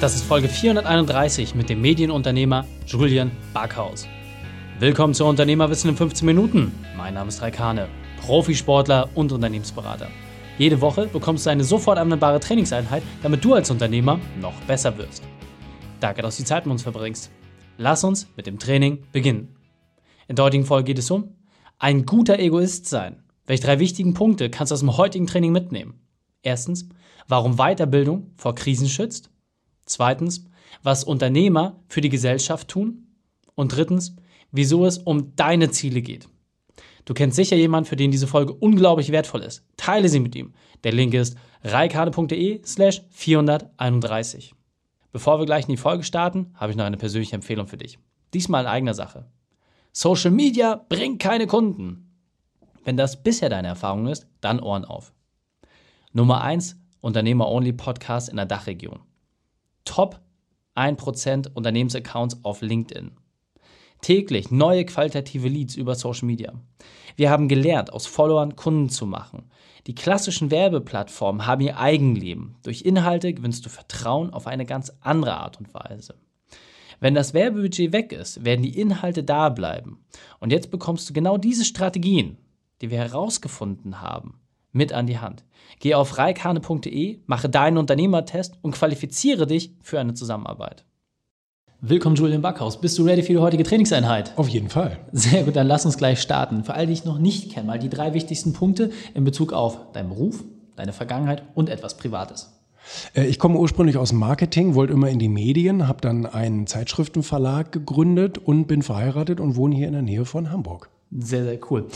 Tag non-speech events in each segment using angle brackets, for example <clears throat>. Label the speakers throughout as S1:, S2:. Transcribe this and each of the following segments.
S1: Das ist Folge 431 mit dem Medienunternehmer Julian Backhaus. Willkommen zu Unternehmerwissen in 15 Minuten. Mein Name ist Raikane, Profisportler und Unternehmensberater. Jede Woche bekommst du eine sofort anwendbare Trainingseinheit, damit du als Unternehmer noch besser wirst. Danke, dass du die Zeit mit uns verbringst. Lass uns mit dem Training beginnen. In der heutigen Folge geht es um ein guter Egoist sein. Welche drei wichtigen Punkte kannst du aus dem heutigen Training mitnehmen? Erstens, warum Weiterbildung vor Krisen schützt. Zweitens, was Unternehmer für die Gesellschaft tun. Und drittens, wieso es um deine Ziele geht. Du kennst sicher jemanden, für den diese Folge unglaublich wertvoll ist. Teile sie mit ihm. Der Link ist reikade.de slash 431. Bevor wir gleich in die Folge starten, habe ich noch eine persönliche Empfehlung für dich. Diesmal in eigener Sache. Social Media bringt keine Kunden. Wenn das bisher deine Erfahrung ist, dann Ohren auf. Nummer 1 Unternehmer-Only Podcast in der Dachregion. Top 1% Unternehmensaccounts auf LinkedIn. Täglich neue qualitative Leads über Social Media. Wir haben gelernt, aus Followern Kunden zu machen. Die klassischen Werbeplattformen haben ihr Eigenleben. Durch Inhalte gewinnst du Vertrauen auf eine ganz andere Art und Weise. Wenn das Werbebudget weg ist, werden die Inhalte da bleiben. Und jetzt bekommst du genau diese Strategien, die wir herausgefunden haben, mit an die Hand. Geh auf reikane.de, mache deinen Unternehmertest und qualifiziere dich für eine Zusammenarbeit. Willkommen, Julian Backhaus. Bist du ready für die heutige Trainingseinheit?
S2: Auf jeden Fall.
S1: Sehr gut, dann lass uns gleich starten. Für alle, die ich noch nicht kenne, mal die drei wichtigsten Punkte in Bezug auf deinen Beruf, deine Vergangenheit und etwas Privates.
S2: Äh, ich komme ursprünglich aus Marketing, wollte immer in die Medien, habe dann einen Zeitschriftenverlag gegründet und bin verheiratet und wohne hier in der Nähe von Hamburg.
S1: Sehr, sehr cool.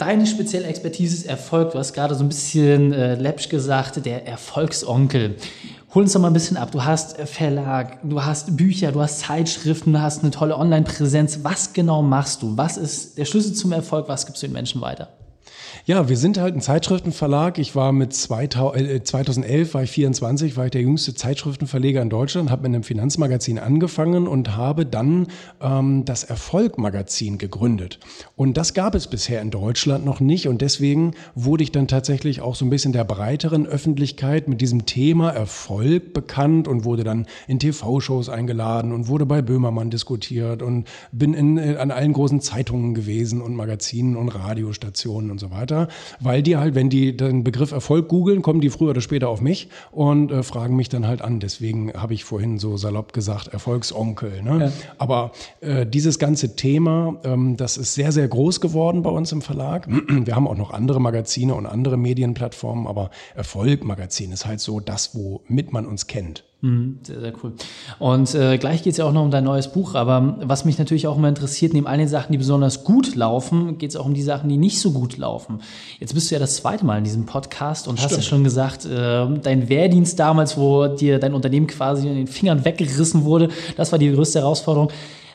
S1: Deine spezielle Expertise ist Erfolg. Du hast gerade so ein bisschen äh, läppsch gesagt, der Erfolgsonkel. Hol uns doch mal ein bisschen ab. Du hast äh, Verlag, du hast Bücher, du hast Zeitschriften, du hast eine tolle Online-Präsenz. Was genau machst du? Was ist der Schlüssel zum Erfolg? Was gibst du den Menschen weiter?
S2: Ja, wir sind halt ein Zeitschriftenverlag. Ich war mit 2000, äh, 2011, war ich 24, war ich der jüngste Zeitschriftenverleger in Deutschland, habe mit einem Finanzmagazin angefangen und habe dann ähm, das Erfolg-Magazin gegründet. Und das gab es bisher in Deutschland noch nicht und deswegen wurde ich dann tatsächlich auch so ein bisschen der breiteren Öffentlichkeit mit diesem Thema Erfolg bekannt und wurde dann in TV-Shows eingeladen und wurde bei Böhmermann diskutiert und bin in, äh, an allen großen Zeitungen gewesen und Magazinen und Radiostationen und so weiter weil die halt, wenn die den Begriff Erfolg googeln, kommen die früher oder später auf mich und äh, fragen mich dann halt an. Deswegen habe ich vorhin so salopp gesagt, Erfolgsonkel. Ne? Ja. Aber äh, dieses ganze Thema, ähm, das ist sehr, sehr groß geworden bei uns im Verlag. <clears throat> Wir haben auch noch andere Magazine und andere Medienplattformen, aber Erfolg Magazin ist halt so das, womit man uns kennt.
S1: Mhm, sehr, sehr cool. Und äh, gleich geht es ja auch noch um dein neues Buch, aber was mich natürlich auch immer interessiert, neben all den Sachen, die besonders gut laufen, geht es auch um die Sachen, die nicht so gut laufen. Jetzt bist du ja das zweite Mal in diesem Podcast und Stimmt. hast ja schon gesagt, äh, dein Wehrdienst damals, wo dir dein Unternehmen quasi in den Fingern weggerissen wurde, das war die größte Herausforderung.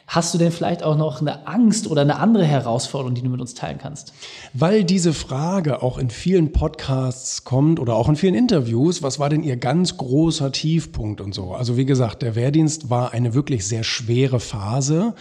S1: Hast du denn vielleicht auch noch eine Angst oder eine andere Herausforderung, die du mit uns teilen kannst?
S2: Weil diese Frage auch in vielen Podcasts kommt oder auch in vielen Interviews, was war denn Ihr ganz großer Tiefpunkt und so? Also wie gesagt, der Wehrdienst war eine wirklich sehr schwere Phase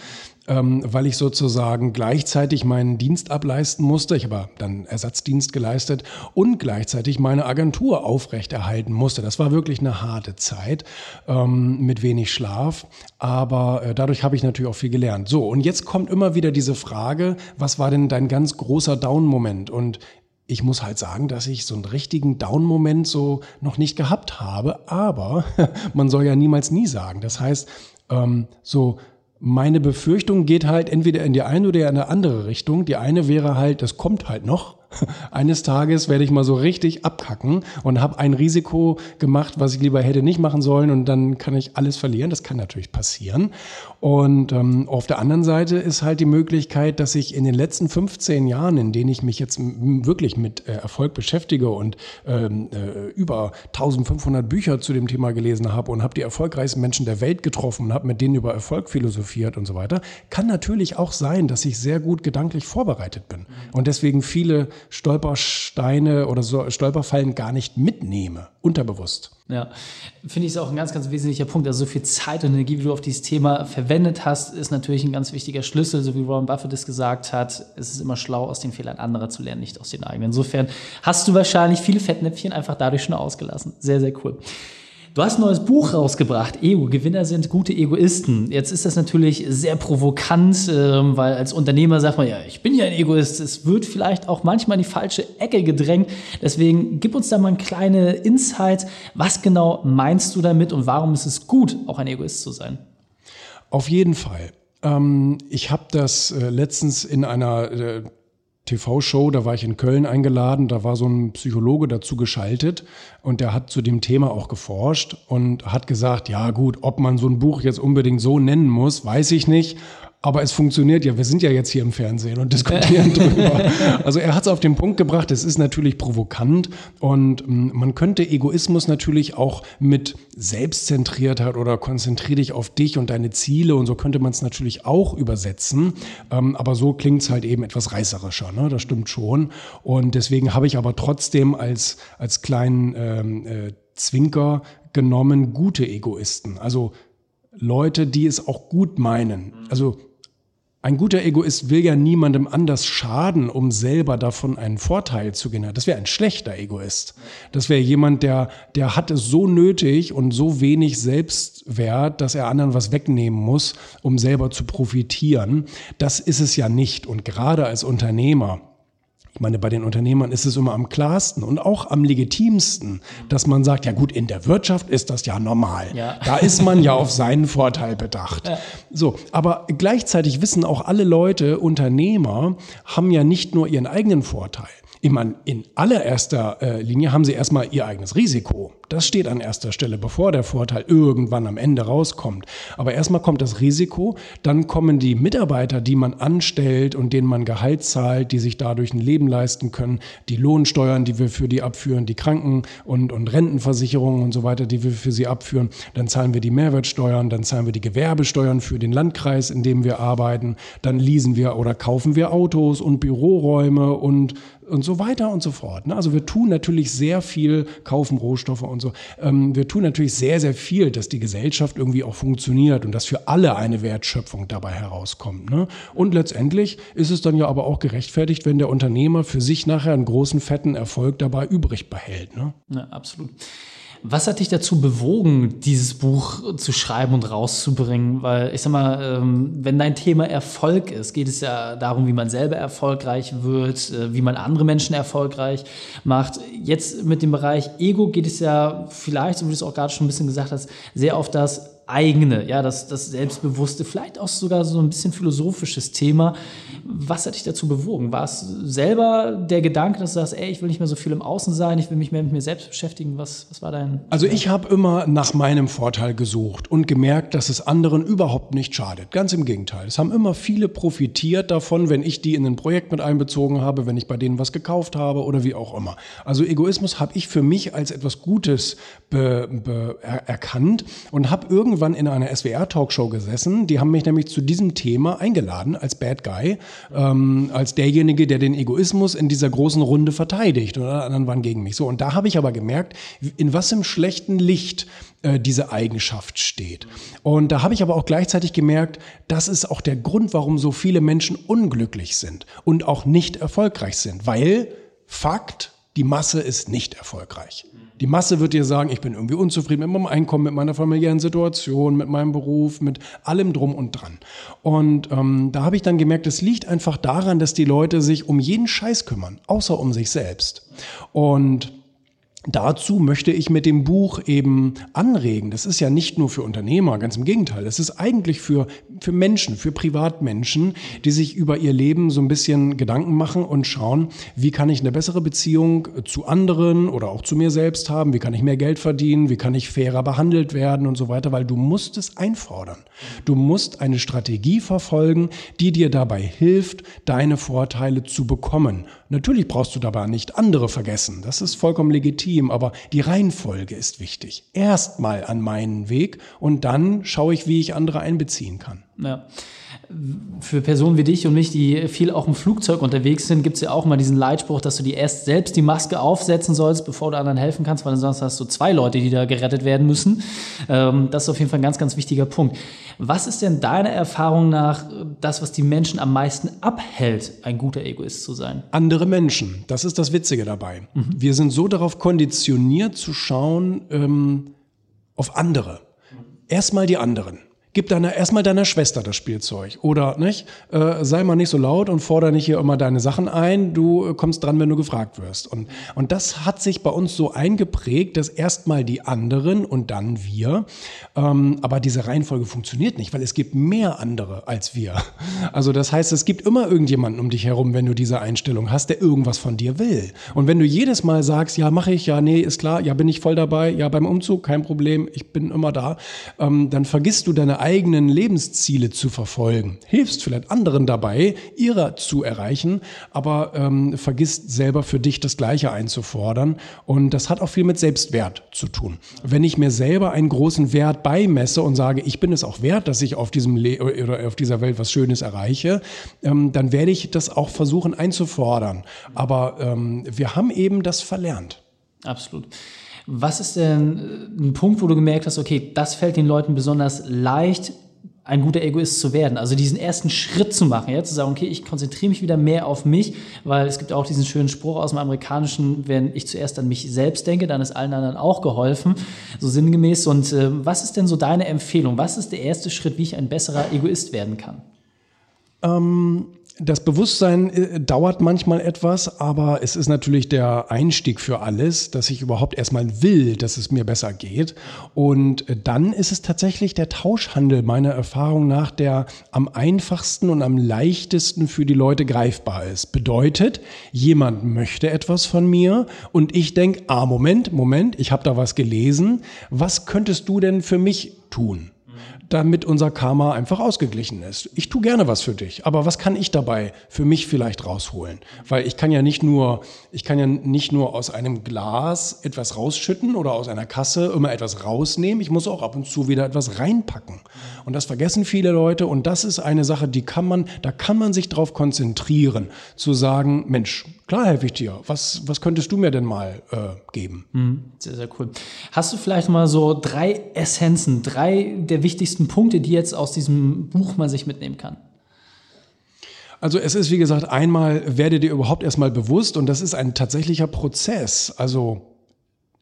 S2: ähm, weil ich sozusagen gleichzeitig meinen Dienst ableisten musste. Ich habe dann Ersatzdienst geleistet und gleichzeitig meine Agentur aufrechterhalten musste. Das war wirklich eine harte Zeit ähm, mit wenig Schlaf, aber äh, dadurch habe ich natürlich auch viel gelernt. So, und jetzt kommt immer wieder diese Frage, was war denn dein ganz großer Down-Moment? Und ich muss halt sagen, dass ich so einen richtigen Down-Moment so noch nicht gehabt habe, aber <laughs> man soll ja niemals nie sagen. Das heißt, ähm, so meine Befürchtung geht halt entweder in die eine oder in eine andere Richtung. Die eine wäre halt, das kommt halt noch. Eines Tages werde ich mal so richtig abkacken und habe ein Risiko gemacht, was ich lieber hätte nicht machen sollen und dann kann ich alles verlieren. Das kann natürlich passieren. Und ähm, auf der anderen Seite ist halt die Möglichkeit, dass ich in den letzten 15 Jahren, in denen ich mich jetzt wirklich mit äh, Erfolg beschäftige und ähm, äh, über 1500 Bücher zu dem Thema gelesen habe und habe die erfolgreichsten Menschen der Welt getroffen und habe mit denen über Erfolg philosophiert und so weiter, kann natürlich auch sein, dass ich sehr gut gedanklich vorbereitet bin und deswegen viele Stolpersteine oder so Stolperfallen gar nicht mitnehme, unterbewusst.
S1: Ja, finde ich es auch ein ganz, ganz wesentlicher Punkt. Also so viel Zeit und Energie, wie du auf dieses Thema verwendet hast, ist natürlich ein ganz wichtiger Schlüssel. So wie Warren Buffett es gesagt hat, es ist immer schlau, aus den Fehlern anderer zu lernen, nicht aus den eigenen. Insofern hast du wahrscheinlich viele Fettnäpfchen einfach dadurch schon ausgelassen. Sehr, sehr cool. Du hast ein neues Buch rausgebracht, Ego, Gewinner sind gute Egoisten. Jetzt ist das natürlich sehr provokant, ähm, weil als Unternehmer sagt man, ja, ich bin ja ein Egoist. Es wird vielleicht auch manchmal in die falsche Ecke gedrängt. Deswegen gib uns da mal eine kleine Insight. Was genau meinst du damit und warum ist es gut, auch ein Egoist zu sein?
S2: Auf jeden Fall. Ähm, ich habe das äh, letztens in einer äh, TV-Show, da war ich in Köln eingeladen, da war so ein Psychologe dazu geschaltet und der hat zu dem Thema auch geforscht und hat gesagt, ja gut, ob man so ein Buch jetzt unbedingt so nennen muss, weiß ich nicht. Aber es funktioniert ja. Wir sind ja jetzt hier im Fernsehen und diskutieren <laughs> drüber. Also er hat es auf den Punkt gebracht. Es ist natürlich provokant und mm, man könnte Egoismus natürlich auch mit Selbstzentriertheit oder konzentrier dich auf dich und deine Ziele und so könnte man es natürlich auch übersetzen. Ähm, aber so klingt es halt eben etwas reißerischer. Ne? Das stimmt schon. Und deswegen habe ich aber trotzdem als, als kleinen ähm, äh, Zwinker genommen gute Egoisten. Also Leute, die es auch gut meinen. Also ein guter Egoist will ja niemandem anders schaden, um selber davon einen Vorteil zu generieren. Das wäre ein schlechter Egoist. Das wäre jemand, der, der hat es so nötig und so wenig Selbstwert, dass er anderen was wegnehmen muss, um selber zu profitieren. Das ist es ja nicht. Und gerade als Unternehmer, ich meine, bei den Unternehmern ist es immer am klarsten und auch am legitimsten, dass man sagt, ja gut, in der Wirtschaft ist das ja normal. Ja. Da ist man ja <laughs> auf seinen Vorteil bedacht. Ja. So, aber gleichzeitig wissen auch alle Leute, Unternehmer haben ja nicht nur ihren eigenen Vorteil. Ich meine, in allererster äh, Linie haben sie erstmal ihr eigenes Risiko. Das steht an erster Stelle, bevor der Vorteil irgendwann am Ende rauskommt. Aber erstmal kommt das Risiko, dann kommen die Mitarbeiter, die man anstellt und denen man Gehalt zahlt, die sich dadurch ein Leben leisten können, die Lohnsteuern, die wir für die abführen, die Kranken- und, und Rentenversicherungen und so weiter, die wir für sie abführen. Dann zahlen wir die Mehrwertsteuern, dann zahlen wir die Gewerbesteuern für den Landkreis, in dem wir arbeiten. Dann leasen wir oder kaufen wir Autos und Büroräume und und so weiter und so fort. Ne? Also wir tun natürlich sehr viel, kaufen Rohstoffe und so. Ähm, wir tun natürlich sehr, sehr viel, dass die Gesellschaft irgendwie auch funktioniert und dass für alle eine Wertschöpfung dabei herauskommt. Ne? Und letztendlich ist es dann ja aber auch gerechtfertigt, wenn der Unternehmer für sich nachher einen großen, fetten Erfolg dabei übrig behält. Ne?
S1: Ja, absolut. Was hat dich dazu bewogen, dieses Buch zu schreiben und rauszubringen? Weil ich sag mal, ähm, wenn dein Thema Erfolg ist, geht es ja darum, wie man selber erfolgreich wird, äh, wie man andere Menschen erfolgreich macht. Jetzt mit dem Bereich Ego geht es ja vielleicht, so wie du es auch gerade schon ein bisschen gesagt hast, sehr auf das eigene, ja, das, das Selbstbewusste, vielleicht auch sogar so ein bisschen philosophisches Thema. Was hat dich dazu bewogen? War es selber der Gedanke, dass du sagst, ey, ich will nicht mehr so viel im Außen sein, ich will mich mehr mit mir selbst beschäftigen? Was, was war dein.
S2: Also, ich habe immer nach meinem Vorteil gesucht und gemerkt, dass es anderen überhaupt nicht schadet. Ganz im Gegenteil. Es haben immer viele profitiert davon, wenn ich die in ein Projekt mit einbezogen habe, wenn ich bei denen was gekauft habe oder wie auch immer. Also, Egoismus habe ich für mich als etwas Gutes be, be, er, erkannt und habe irgendwie irgendwann in einer SWR-Talkshow gesessen. Die haben mich nämlich zu diesem Thema eingeladen als Bad Guy, ähm, als derjenige, der den Egoismus in dieser großen Runde verteidigt. Und alle anderen waren gegen mich. So, und da habe ich aber gemerkt, in was im schlechten Licht äh, diese Eigenschaft steht. Und da habe ich aber auch gleichzeitig gemerkt, das ist auch der Grund, warum so viele Menschen unglücklich sind und auch nicht erfolgreich sind. Weil Fakt, die Masse ist nicht erfolgreich. Die Masse wird dir sagen, ich bin irgendwie unzufrieden mit meinem Einkommen, mit meiner familiären Situation, mit meinem Beruf, mit allem drum und dran. Und ähm, da habe ich dann gemerkt, es liegt einfach daran, dass die Leute sich um jeden Scheiß kümmern, außer um sich selbst. Und Dazu möchte ich mit dem Buch eben anregen. Das ist ja nicht nur für Unternehmer, ganz im Gegenteil. Es ist eigentlich für, für Menschen, für Privatmenschen, die sich über ihr Leben so ein bisschen Gedanken machen und schauen, wie kann ich eine bessere Beziehung zu anderen oder auch zu mir selbst haben? Wie kann ich mehr Geld verdienen? Wie kann ich fairer behandelt werden und so weiter? Weil du musst es einfordern. Du musst eine Strategie verfolgen, die dir dabei hilft, deine Vorteile zu bekommen. Natürlich brauchst du dabei nicht andere vergessen. Das ist vollkommen legitim, aber die Reihenfolge ist wichtig. Erstmal an meinen Weg und dann schaue ich, wie ich andere einbeziehen kann.
S1: Ja für Personen wie dich und mich, die viel auch im Flugzeug unterwegs sind, gibt es ja auch mal diesen Leitspruch, dass du dir erst selbst die Maske aufsetzen sollst, bevor du anderen helfen kannst, weil sonst hast du zwei Leute, die da gerettet werden müssen. Ähm, das ist auf jeden Fall ein ganz, ganz wichtiger Punkt. Was ist denn deiner Erfahrung nach das, was die Menschen am meisten abhält, ein guter Egoist zu sein?
S2: Andere Menschen. Das ist das Witzige dabei. Mhm. Wir sind so darauf konditioniert zu schauen, ähm, auf andere. Erstmal die anderen. Gib deiner, erstmal deiner Schwester das Spielzeug. Oder nicht? Äh, sei mal nicht so laut und fordere nicht hier immer deine Sachen ein. Du kommst dran, wenn du gefragt wirst. Und, und das hat sich bei uns so eingeprägt, dass erstmal die anderen und dann wir. Ähm, aber diese Reihenfolge funktioniert nicht, weil es gibt mehr andere als wir. Also das heißt, es gibt immer irgendjemanden um dich herum, wenn du diese Einstellung hast, der irgendwas von dir will. Und wenn du jedes Mal sagst, ja, mache ich, ja, nee, ist klar, ja, bin ich voll dabei, ja, beim Umzug, kein Problem, ich bin immer da, ähm, dann vergisst du deine eigenen Lebensziele zu verfolgen. Hilfst vielleicht anderen dabei, ihrer zu erreichen, aber ähm, vergisst selber für dich das Gleiche einzufordern. Und das hat auch viel mit Selbstwert zu tun. Wenn ich mir selber einen großen Wert beimesse und sage, ich bin es auch wert, dass ich auf diesem Le oder auf dieser Welt was Schönes erreiche, ähm, dann werde ich das auch versuchen einzufordern. Aber ähm, wir haben eben das verlernt.
S1: Absolut. Was ist denn äh, ein Punkt, wo du gemerkt hast, okay, das fällt den Leuten besonders leicht, ein guter Egoist zu werden. Also diesen ersten Schritt zu machen, ja, zu sagen, okay, ich konzentriere mich wieder mehr auf mich, weil es gibt auch diesen schönen Spruch aus dem Amerikanischen, wenn ich zuerst an mich selbst denke, dann ist allen anderen auch geholfen, so sinngemäß. Und äh, was ist denn so deine Empfehlung? Was ist der erste Schritt, wie ich ein besserer Egoist werden kann?
S2: Ähm, das Bewusstsein äh, dauert manchmal etwas, aber es ist natürlich der Einstieg für alles, dass ich überhaupt erstmal will, dass es mir besser geht. Und äh, dann ist es tatsächlich der Tauschhandel meiner Erfahrung nach, der am einfachsten und am leichtesten für die Leute greifbar ist. Bedeutet, jemand möchte etwas von mir und ich denke, ah, Moment, Moment, ich habe da was gelesen. Was könntest du denn für mich tun? Damit unser Karma einfach ausgeglichen ist. Ich tue gerne was für dich, aber was kann ich dabei für mich vielleicht rausholen? Weil ich kann ja nicht nur, ich kann ja nicht nur aus einem Glas etwas rausschütten oder aus einer Kasse immer etwas rausnehmen. Ich muss auch ab und zu wieder etwas reinpacken. Und das vergessen viele Leute und das ist eine Sache, die kann man, da kann man sich drauf konzentrieren, zu sagen, Mensch, klar helfe ich dir. Was, was könntest du mir denn mal äh, geben?
S1: Mhm. Sehr, sehr cool. Hast du vielleicht mal so drei Essenzen, drei der wichtigsten Punkte, die jetzt aus diesem Buch man sich mitnehmen kann?
S2: Also es ist, wie gesagt, einmal werde dir überhaupt erstmal bewusst und das ist ein tatsächlicher Prozess. Also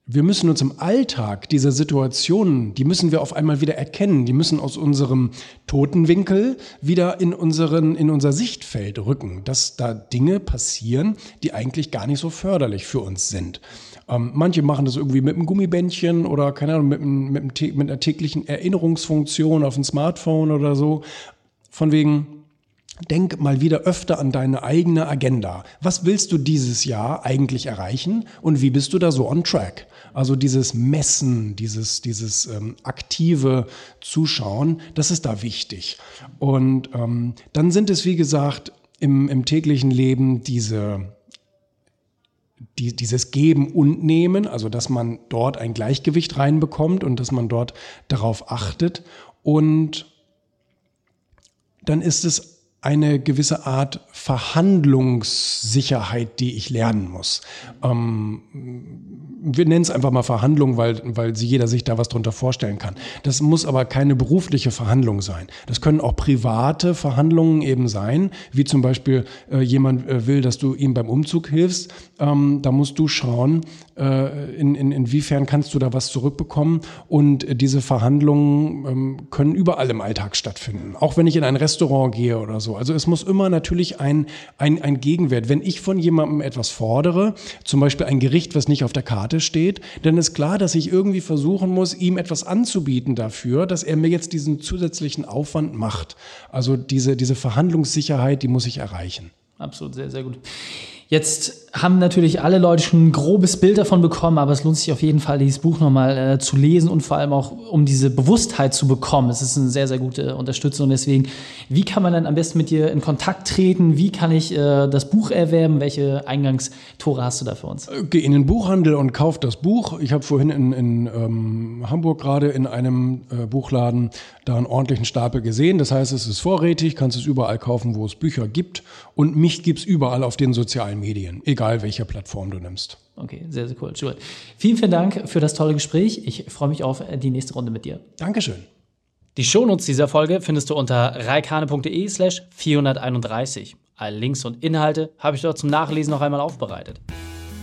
S2: wir müssen uns im Alltag dieser Situationen, die müssen wir auf einmal wieder erkennen, die müssen aus unserem Totenwinkel wieder in, unseren, in unser Sichtfeld rücken, dass da Dinge passieren, die eigentlich gar nicht so förderlich für uns sind. Ähm, manche machen das irgendwie mit einem Gummibändchen oder keine Ahnung, mit, mit, mit einer täglichen Erinnerungsfunktion auf dem Smartphone oder so. Von wegen, Denk mal wieder öfter an deine eigene Agenda. Was willst du dieses Jahr eigentlich erreichen und wie bist du da so on track? Also dieses Messen, dieses, dieses ähm, aktive Zuschauen, das ist da wichtig. Und ähm, dann sind es, wie gesagt, im, im täglichen Leben diese, die, dieses Geben und Nehmen, also dass man dort ein Gleichgewicht reinbekommt und dass man dort darauf achtet. Und dann ist es eine gewisse Art Verhandlungssicherheit, die ich lernen muss. Ähm, wir nennen es einfach mal Verhandlung, weil, weil sie jeder sich da was drunter vorstellen kann. Das muss aber keine berufliche Verhandlung sein. Das können auch private Verhandlungen eben sein, wie zum Beispiel äh, jemand äh, will, dass du ihm beim Umzug hilfst. Ähm, da musst du schauen, äh, in, in, inwiefern kannst du da was zurückbekommen. Und äh, diese Verhandlungen ähm, können überall im Alltag stattfinden. Auch wenn ich in ein Restaurant gehe oder so. Also es muss immer natürlich ein, ein, ein Gegenwert. Wenn ich von jemandem etwas fordere, zum Beispiel ein Gericht, was nicht auf der Karte steht, dann ist klar, dass ich irgendwie versuchen muss, ihm etwas anzubieten dafür, dass er mir jetzt diesen zusätzlichen Aufwand macht. Also diese, diese Verhandlungssicherheit, die muss ich erreichen.
S1: Absolut, sehr, sehr gut. Jetzt haben natürlich alle Leute schon ein grobes Bild davon bekommen, aber es lohnt sich auf jeden Fall, dieses Buch nochmal äh, zu lesen und vor allem auch, um diese Bewusstheit zu bekommen. Es ist eine sehr, sehr gute Unterstützung. Deswegen, wie kann man dann am besten mit dir in Kontakt treten? Wie kann ich äh, das Buch erwerben? Welche Eingangstore hast du da für uns?
S2: Äh, geh in den Buchhandel und kauf das Buch. Ich habe vorhin in, in ähm, Hamburg gerade in einem äh, Buchladen da einen ordentlichen Stapel gesehen. Das heißt, es ist vorrätig, kannst es überall kaufen, wo es Bücher gibt. Und mich gibt es überall auf den sozialen Medien, egal welche Plattform du nimmst.
S1: Okay, sehr, sehr cool. Stuart. Vielen, vielen Dank für das tolle Gespräch. Ich freue mich auf die nächste Runde mit dir.
S2: Dankeschön.
S1: Die Shownotes dieser Folge findest du unter reikane.de slash 431. Alle Links und Inhalte habe ich dort zum Nachlesen noch einmal aufbereitet.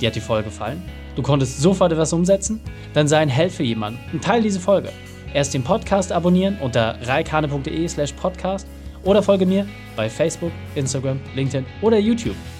S1: Dir hat die Folge gefallen? Du konntest sofort etwas umsetzen? Dann sei ein Held für jemanden und teile diese Folge. Erst den Podcast abonnieren unter reikane.de slash podcast oder folge mir bei Facebook, Instagram, LinkedIn oder YouTube,